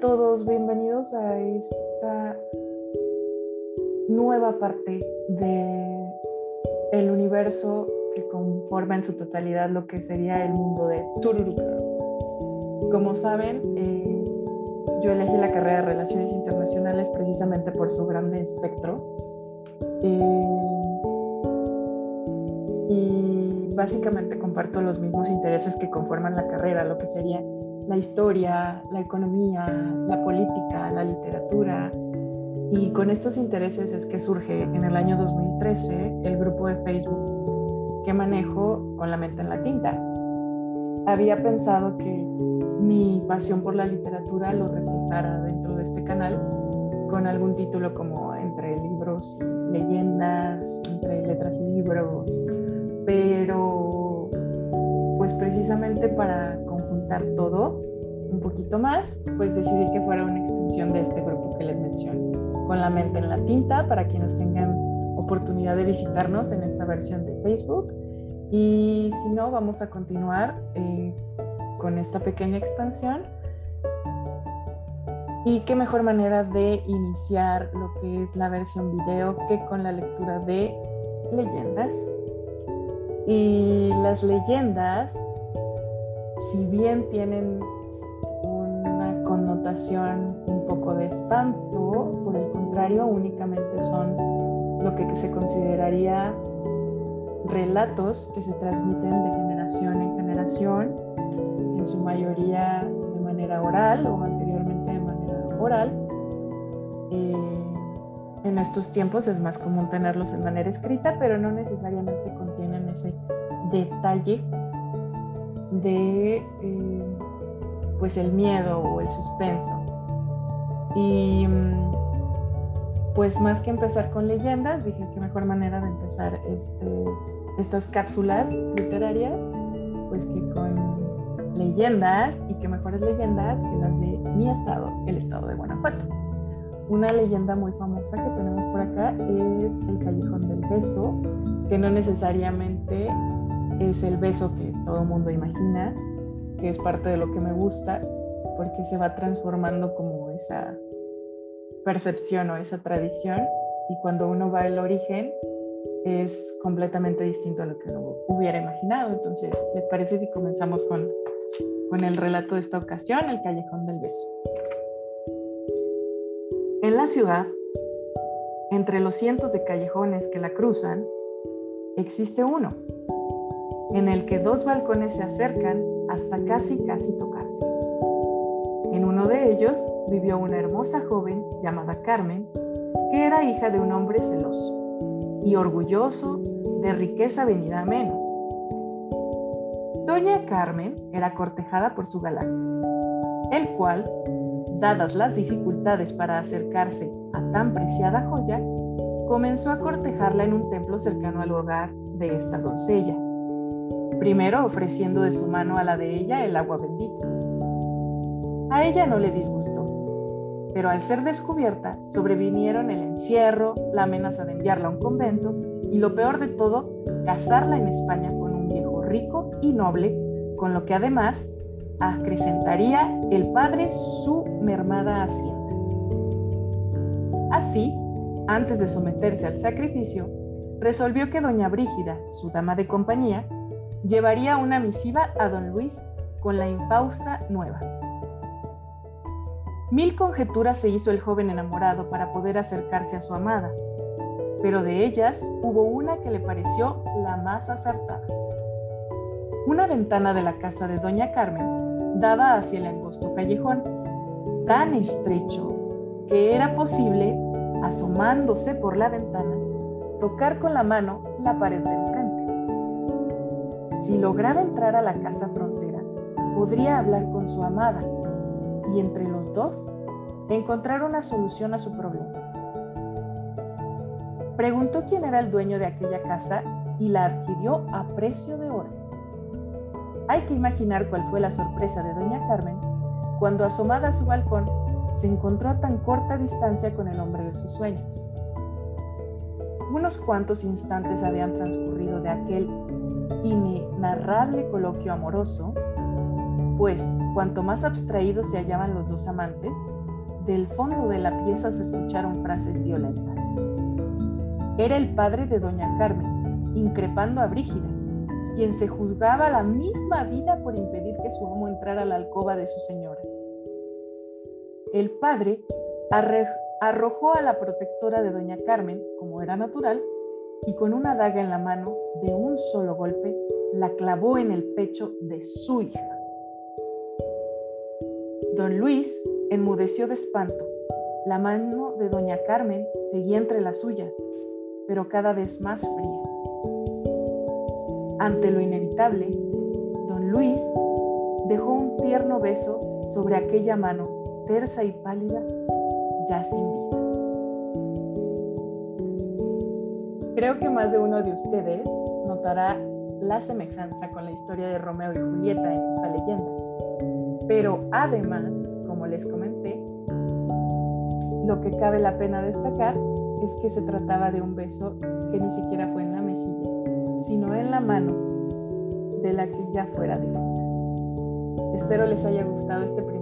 todos, bienvenidos a esta nueva parte de el universo que conforma en su totalidad lo que sería el mundo de Tururu Como saben, eh, yo elegí la carrera de Relaciones Internacionales precisamente por su grande espectro. Eh, y básicamente comparto los mismos intereses que conforman la carrera, lo que sería la historia, la economía, la política, la literatura. Y con estos intereses es que surge en el año 2013 el grupo de Facebook que manejo con la mente en la tinta. Había pensado que mi pasión por la literatura lo reflejara dentro de este canal con algún título como entre libros y leyendas, entre letras y libros, pero pues precisamente para todo un poquito más, pues decidí que fuera una extensión de este grupo que les menciono, con la mente en la tinta, para quienes tengan oportunidad de visitarnos en esta versión de Facebook. Y si no, vamos a continuar eh, con esta pequeña expansión. Y qué mejor manera de iniciar lo que es la versión video que con la lectura de leyendas. Y las leyendas si bien tienen una connotación un poco de espanto, por el contrario, únicamente son lo que se consideraría relatos que se transmiten de generación en generación, en su mayoría de manera oral o anteriormente de manera oral. Eh, en estos tiempos es más común tenerlos en manera escrita, pero no necesariamente contienen ese detalle de eh, pues el miedo o el suspenso. Y mm, pues más que empezar con leyendas, dije que mejor manera de empezar este, estas cápsulas literarias, pues que con leyendas y que mejores leyendas que las de mi estado, el estado de Guanajuato. Una leyenda muy famosa que tenemos por acá es el Callejón del Beso, que no necesariamente es el beso que todo mundo imagina, que es parte de lo que me gusta, porque se va transformando como esa percepción o esa tradición y cuando uno va al origen es completamente distinto a lo que uno hubiera imaginado. Entonces, ¿les parece si comenzamos con, con el relato de esta ocasión, el callejón del beso? En la ciudad, entre los cientos de callejones que la cruzan, existe uno en el que dos balcones se acercan hasta casi casi tocarse. En uno de ellos vivió una hermosa joven llamada Carmen, que era hija de un hombre celoso y orgulloso de riqueza venida a menos. Doña Carmen era cortejada por su galán, el cual, dadas las dificultades para acercarse a tan preciada joya, comenzó a cortejarla en un templo cercano al hogar de esta doncella primero ofreciendo de su mano a la de ella el agua bendita. A ella no le disgustó, pero al ser descubierta sobrevinieron el encierro, la amenaza de enviarla a un convento y lo peor de todo, casarla en España con un viejo rico y noble, con lo que además acrecentaría el padre su mermada hacienda. Así, antes de someterse al sacrificio, resolvió que doña Brígida, su dama de compañía, llevaría una misiva a don Luis con la infausta nueva. Mil conjeturas se hizo el joven enamorado para poder acercarse a su amada, pero de ellas hubo una que le pareció la más acertada. Una ventana de la casa de doña Carmen daba hacia el angosto callejón, tan estrecho que era posible, asomándose por la ventana, tocar con la mano la pared del frente. Si lograba entrar a la casa frontera, podría hablar con su amada y entre los dos encontrar una solución a su problema. Preguntó quién era el dueño de aquella casa y la adquirió a precio de oro. Hay que imaginar cuál fue la sorpresa de doña Carmen cuando asomada a su balcón se encontró a tan corta distancia con el hombre de sus sueños. Unos cuantos instantes habían transcurrido de aquel inenarrable coloquio amoroso, pues cuanto más abstraídos se hallaban los dos amantes, del fondo de la pieza se escucharon frases violentas. Era el padre de doña Carmen, increpando a Brígida, quien se juzgaba la misma vida por impedir que su amo entrara a la alcoba de su señora. El padre arrojó a la protectora de doña Carmen, como era natural, y con una daga en la mano, de un solo golpe, la clavó en el pecho de su hija. Don Luis enmudeció de espanto. La mano de doña Carmen seguía entre las suyas, pero cada vez más fría. Ante lo inevitable, don Luis dejó un tierno beso sobre aquella mano tersa y pálida, ya sin vida. Creo que más de uno de ustedes notará la semejanza con la historia de Romeo y Julieta en esta leyenda. Pero además, como les comenté, lo que cabe la pena destacar es que se trataba de un beso que ni siquiera fue en la mejilla, sino en la mano de la que ya fuera de Espero les haya gustado este primer